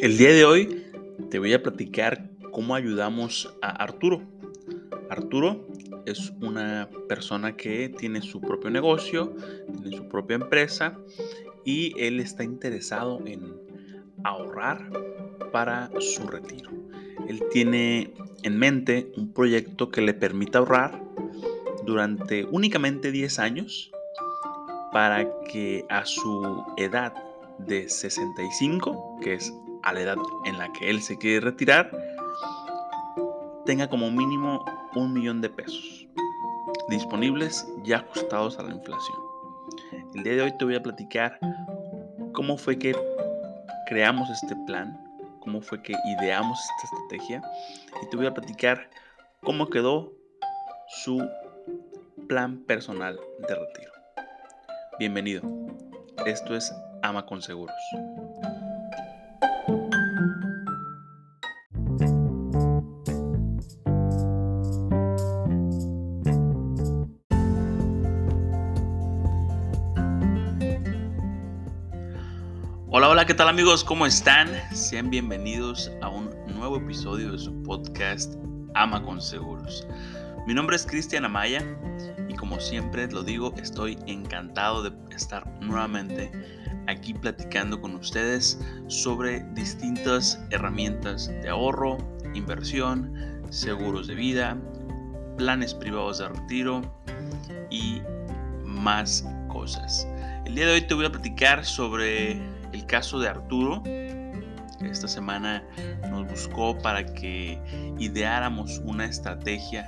El día de hoy te voy a platicar cómo ayudamos a Arturo. Arturo es una persona que tiene su propio negocio, tiene su propia empresa y él está interesado en ahorrar para su retiro. Él tiene en mente un proyecto que le permita ahorrar durante únicamente 10 años para que a su edad de 65, que es a la edad en la que él se quiere retirar, tenga como mínimo un millón de pesos disponibles ya ajustados a la inflación. El día de hoy te voy a platicar cómo fue que creamos este plan, cómo fue que ideamos esta estrategia y te voy a platicar cómo quedó su plan personal de retiro. Bienvenido. Esto es Ama con Seguros. ¿Qué tal amigos? ¿Cómo están? Sean bienvenidos a un nuevo episodio de su podcast Ama con Seguros. Mi nombre es Cristian Amaya y como siempre lo digo, estoy encantado de estar nuevamente aquí platicando con ustedes sobre distintas herramientas de ahorro, inversión, seguros de vida, planes privados de retiro y más cosas. El día de hoy te voy a platicar sobre el caso de Arturo, esta semana nos buscó para que ideáramos una estrategia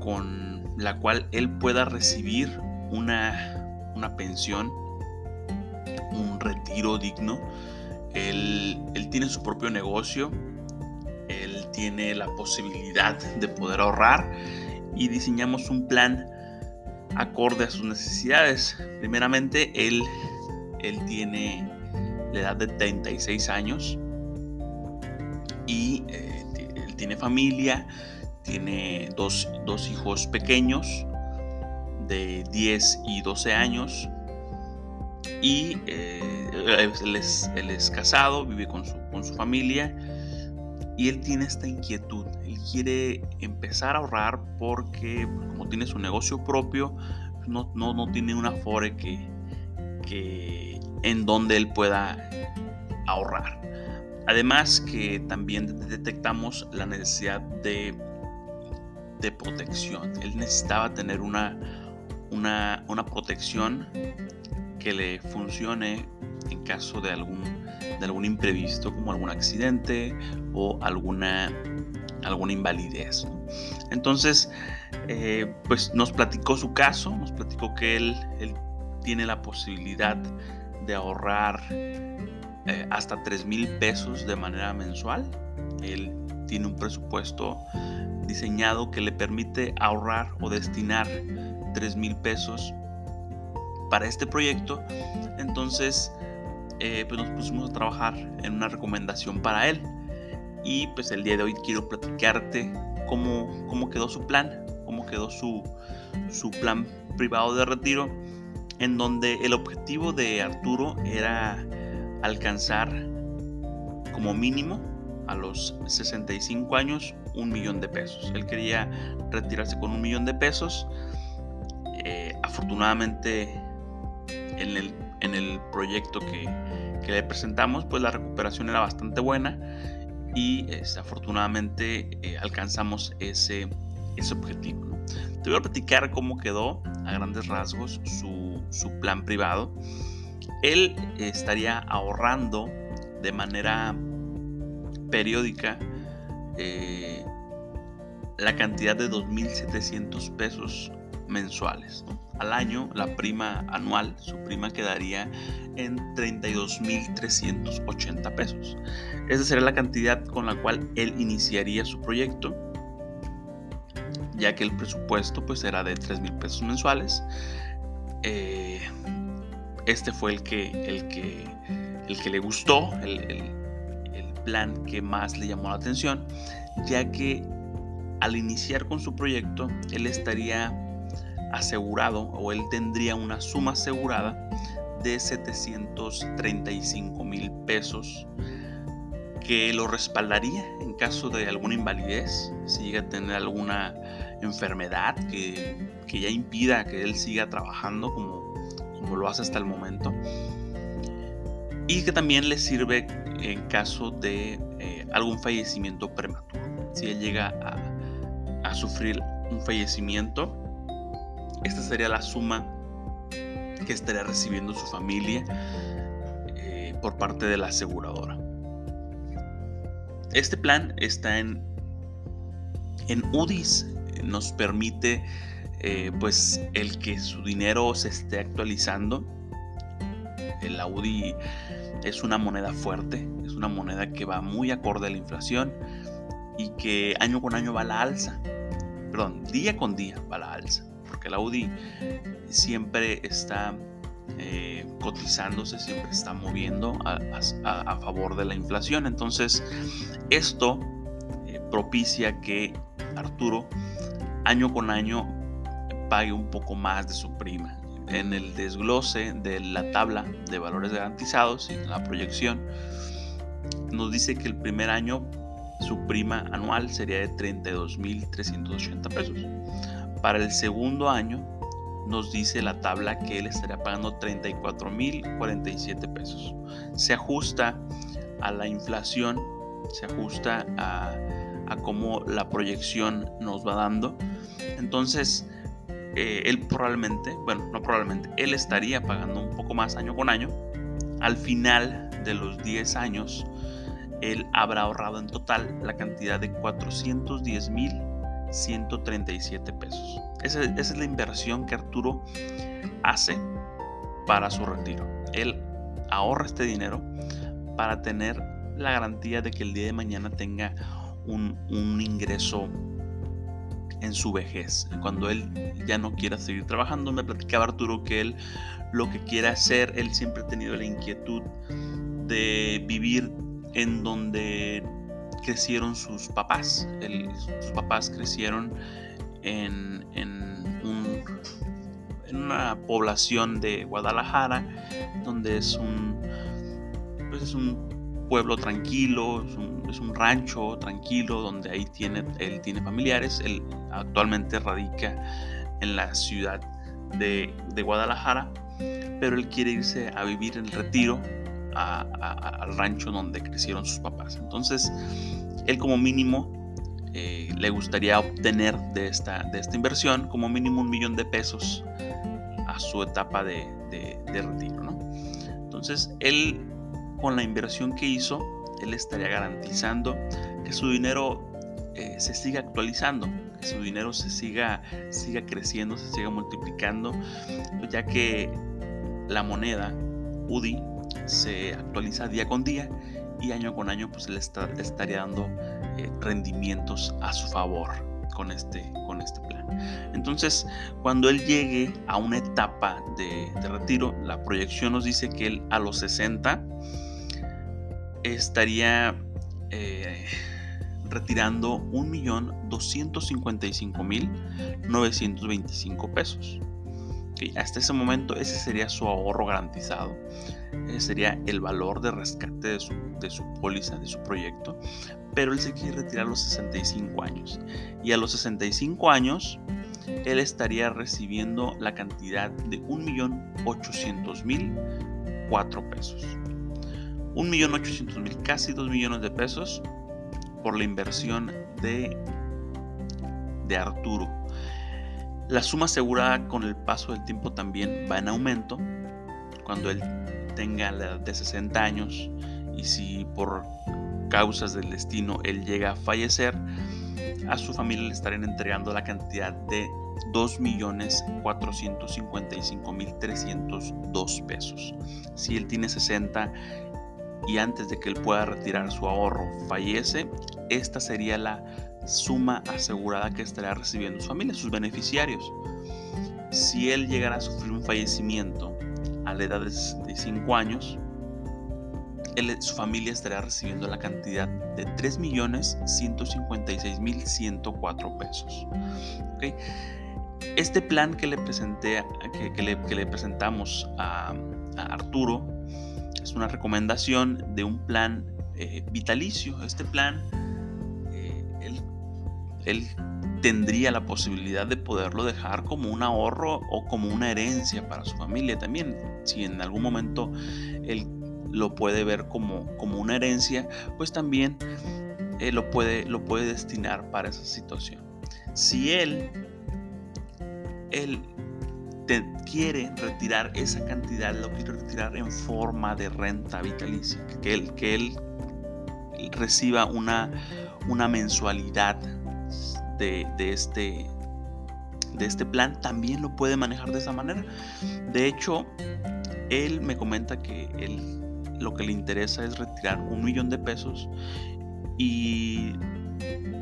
con la cual él pueda recibir una, una pensión, un retiro digno. Él, él tiene su propio negocio, él tiene la posibilidad de poder ahorrar y diseñamos un plan acorde a sus necesidades. Primeramente, él él tiene la edad de 36 años y eh, él tiene familia, tiene dos, hijos pequeños de 10 y 12 años y eh, él, es, casado, vive con su, con su familia y él tiene esta inquietud. Él quiere empezar a ahorrar porque como tiene su negocio propio, no, no, tiene una fore que, que en donde él pueda ahorrar. Además que también detectamos la necesidad de, de protección. Él necesitaba tener una, una, una, protección que le funcione en caso de algún, de algún imprevisto como algún accidente o alguna, alguna invalidez. Entonces, eh, pues nos platicó su caso, nos platicó que él, él tiene la posibilidad de ahorrar eh, hasta 3 mil pesos de manera mensual. Él tiene un presupuesto diseñado que le permite ahorrar o destinar 3 mil pesos para este proyecto. Entonces, eh, pues nos pusimos a trabajar en una recomendación para él. Y pues el día de hoy quiero platicarte cómo, cómo quedó su plan, cómo quedó su, su plan privado de retiro en donde el objetivo de Arturo era alcanzar como mínimo a los 65 años un millón de pesos. Él quería retirarse con un millón de pesos. Eh, afortunadamente en el, en el proyecto que, le presentamos, pues la recuperación era bastante buena y este, afortunadamente eh, alcanzamos ese, ese objetivo. Te voy a platicar cómo quedó a grandes rasgos su su plan privado, él estaría ahorrando de manera periódica eh, la cantidad de 2.700 pesos mensuales. Al año, la prima anual, su prima quedaría en 32.380 pesos. Esa sería la cantidad con la cual él iniciaría su proyecto, ya que el presupuesto pues era de 3.000 pesos mensuales eh, este fue el que, el que, el que le gustó, el, plan que más le llamó la atención, ya que al iniciar con su proyecto, él estaría asegurado o él tendría una suma asegurada de 735 mil pesos que lo respaldaría en caso de alguna invalidez, si llega a tener alguna enfermedad que, ya impida que él siga trabajando como, como lo hace hasta el momento. Y que también le sirve en caso de eh, algún fallecimiento prematuro. Si él llega a, a sufrir un fallecimiento, esta sería la suma que estaría recibiendo su familia eh, por parte de la aseguradora. Este plan está en, en UDIs, nos permite eh, pues el que su dinero se esté actualizando. El UDI es una moneda fuerte, es una moneda que va muy acorde a la inflación y que año con año va a la alza. Perdón, día con día va a la alza, porque la UDI siempre está eh, cotizándose, siempre está moviendo a, favor de la inflación. Entonces, esto eh, propicia que Arturo año con año pague un poco más de su prima. En el desglose de la tabla de valores garantizados y la proyección, nos dice que el primer año su prima anual sería de 32.380 pesos. Para el segundo año nos dice la tabla que él estaría pagando 34.047 pesos. Se ajusta a la inflación, se ajusta a, cómo la proyección nos va dando. Entonces, eh, él probablemente, bueno, no probablemente, él estaría pagando un poco más año con año. Al final de los 10 años, él habrá ahorrado en total la cantidad de 410 mil 137 pesos. Esa, es la inversión que Arturo hace para su retiro. Él ahorra este dinero para tener la garantía de que el día de mañana tenga un, ingreso en su vejez. Cuando él ya no quiera seguir trabajando, me platicaba Arturo que él lo que quiere hacer, él siempre ha tenido la inquietud de vivir en donde crecieron sus papás. sus papás crecieron en, una población de Guadalajara, donde es un, pues es un pueblo tranquilo, es un, rancho tranquilo, donde ahí tiene, él tiene familiares. Él actualmente radica en la ciudad de, de Guadalajara, pero él quiere irse a vivir en retiro al rancho donde crecieron sus papás. Entonces, él como mínimo eh, le gustaría obtener de esta, de esta inversión como mínimo un millón de pesos a su etapa de, retiro. ¿no? Entonces, él con la inversión que hizo, él estaría garantizando que su dinero eh, se siga actualizando, que su dinero se siga, siga creciendo, se siga multiplicando, ya que la moneda UDI se actualiza día con día y año con año pues le, estaría dando eh, rendimientos a su favor con este, con este plan. Entonces, cuando él llegue a una etapa de, retiro, la proyección nos dice que él a los 60 estaría eh, retirando 1.255.925 pesos hasta ese momento ese sería su ahorro garantizado. Ese sería el valor de rescate de su, de su póliza, de su proyecto. Pero él se quiere retirar a los 65 años. Y a los 65 años, él estaría recibiendo la cantidad de 1.800.000 4 pesos. 1.800.000, casi 2 millones de pesos por la inversión de, de Arturo la suma asegurada con el paso del tiempo también va en aumento. Cuando él tenga la edad de 60 años y si por causas del destino él llega a fallecer, a su familia le estarían entregando la cantidad de 2.455.302 pesos. Si él tiene 60 y antes de que él pueda retirar su ahorro fallece, esta sería la suma asegurada que estará recibiendo su familia, sus beneficiarios. Si él llegara a sufrir un fallecimiento a la edad de 5 años, su familia estará recibiendo la cantidad de 3.156.104 pesos. Este plan que le, presenté, que, le, presentamos a, Arturo es una recomendación de un plan eh, vitalicio. Este plan, él, tendría la posibilidad de poderlo dejar como un ahorro o como una herencia para su familia también. Si en algún momento él lo puede ver como, como una herencia, pues también lo, puede, lo puede destinar para esa situación. Si él, él quiere retirar esa cantidad, lo quiere retirar en forma de renta vitalicia, que él, que él reciba una, una mensualidad de, este, de este plan, también lo puede manejar de esa manera. De hecho, él me comenta que él lo que le interesa es retirar un millón de pesos y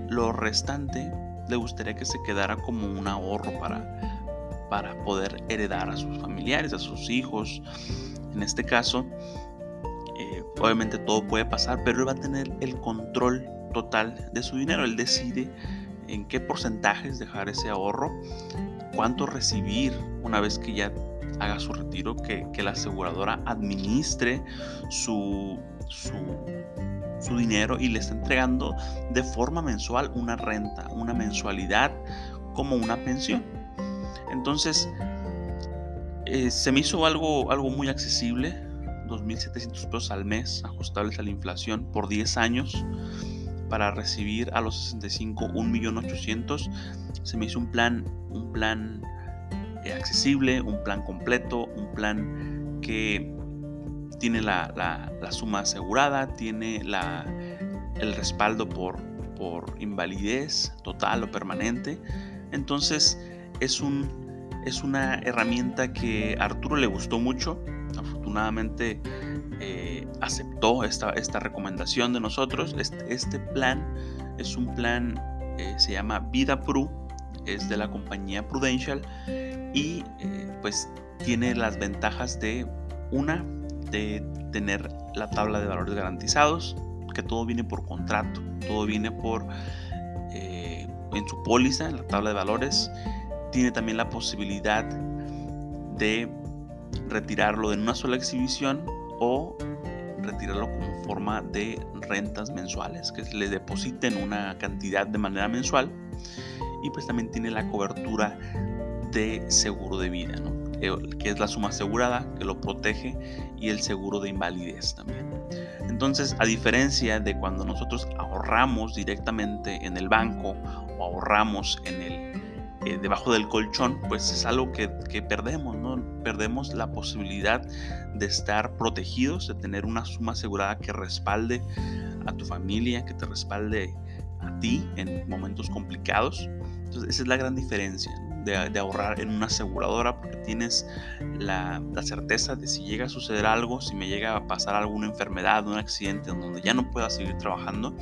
lo restante le gustaría que se quedara como un ahorro para, para poder heredar a sus familiares, a sus hijos. En este caso, eh, obviamente todo puede pasar, pero él va a tener el control total de su dinero. Él decide en qué porcentajes dejar ese ahorro, cuánto recibir una vez que ya haga su retiro, que, la aseguradora administre su, su, su dinero y le está entregando de forma mensual una renta, una mensualidad como una pensión. Entonces, eh, se me hizo algo, algo muy accesible, 2.700 pesos al mes, ajustables a la inflación, por 10 años, para recibir a los 65 1.800.000. Se me hizo un plan, un plan eh, accesible, un plan completo, un plan que tiene la, suma asegurada, tiene la, el respaldo por, por invalidez total o permanente. Entonces, es, un, es una herramienta que a Arturo le gustó mucho. Afortunadamente eh, aceptó esta, esta, recomendación de nosotros. Este, este plan es un plan, eh, se llama Vida Pru, es de la compañía Prudential y eh, pues tiene las ventajas de una, de tener la tabla de valores garantizados, que todo viene por contrato, todo viene por en su póliza, en la tabla de valores tiene también la posibilidad de retirarlo en una sola exhibición o retirarlo como forma de rentas mensuales, que le depositen una cantidad de manera mensual y pues también tiene la cobertura de seguro de vida, que es la suma asegurada que lo protege y el seguro de invalidez también. Entonces, a diferencia de cuando nosotros ahorramos directamente en el banco o ahorramos en el eh, debajo del colchón, pues es algo que, perdemos. Perdemos la posibilidad de estar protegidos, de tener una suma asegurada que respalde a tu familia, que te respalde a ti en momentos complicados. Entonces, esa es la gran diferencia de, ahorrar en una aseguradora, porque tienes la, certeza de si llega a suceder algo, si me llega a pasar alguna enfermedad, un accidente donde ya no pueda seguir trabajando,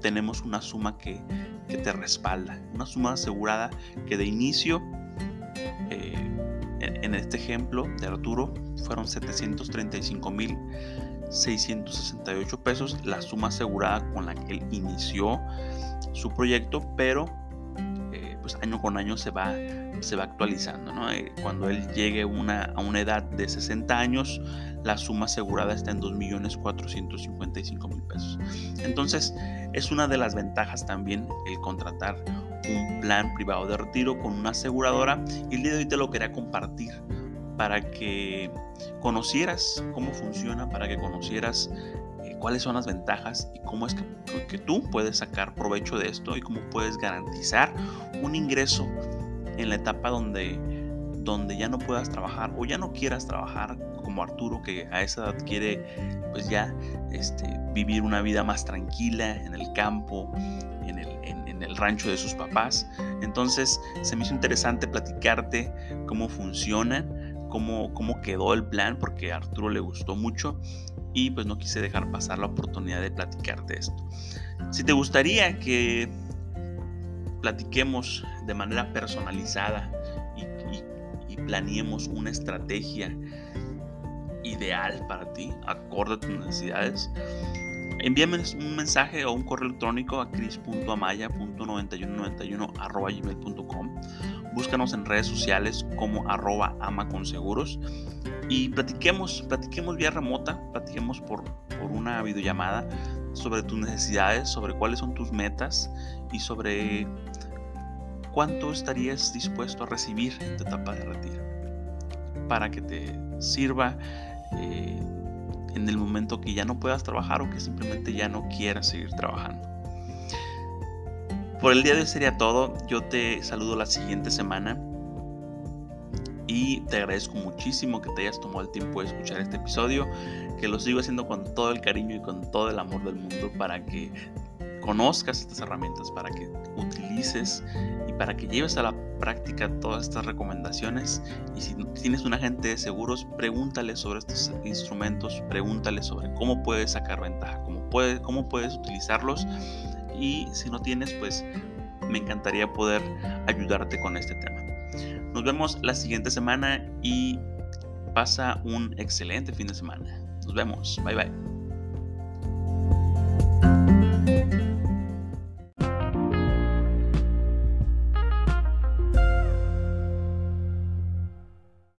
tenemos una suma que, que te respalda, una suma asegurada que de inicio, en, este ejemplo de Arturo, fueron 735.668 pesos, la suma asegurada con la que él inició su proyecto, pero eh, pues año con año se va, se va actualizando. Eh, cuando él llegue a una edad de 60 años, la suma asegurada está en 2.455.000 pesos. Entonces, es una de las ventajas también el contratar un plan privado de retiro con una aseguradora y el día de hoy te lo quería compartir para que conocieras cómo funciona, para que conocieras eh, cuáles son las ventajas y cómo es que, que, tú puedes sacar provecho de esto y cómo puedes garantizar un ingreso en la etapa donde, donde ya no puedas trabajar o ya no quieras trabajar como Arturo que a esa edad quiere pues ya este, vivir una vida más tranquila en el campo, en el, rancho de sus papás. Entonces se me hizo interesante platicarte cómo funciona, cómo, cómo quedó el plan, porque a Arturo le gustó mucho y pues no quise dejar pasar la oportunidad de platicarte esto. Si te gustaría que platiquemos de manera personalizada y, y planeemos una estrategia ideal para ti, acorde a tus necesidades, envíame un mensaje o un correo electrónico a cris.amaya.9191.gmail.com Búscanos en redes sociales como arroba amaconseguros y platiquemos, platiquemos vía remota, platiquemos por, por una videollamada sobre tus necesidades, sobre cuáles son tus metas y sobre cuánto estarías dispuesto a recibir en tu etapa de retiro para que te sirva eh, en el momento que ya no puedas trabajar o que simplemente ya no quieras seguir trabajando. Por el día de hoy sería todo. Yo te saludo la siguiente semana y te agradezco muchísimo que te hayas tomado el tiempo de escuchar este episodio, que lo sigo haciendo con todo el cariño y con todo el amor del mundo para que conozcas estas herramientas, para que utilices y para que lleves a la práctica todas estas recomendaciones. Y si tienes un agente de seguros, pregúntale sobre estos instrumentos, pregúntale sobre cómo puedes sacar ventaja, cómo, puedes, cómo puedes utilizarlos. Y si no tienes, pues me encantaría poder ayudarte con este tema. Nos vemos la siguiente semana y pasa un excelente fin de semana. Nos vemos. Bye bye.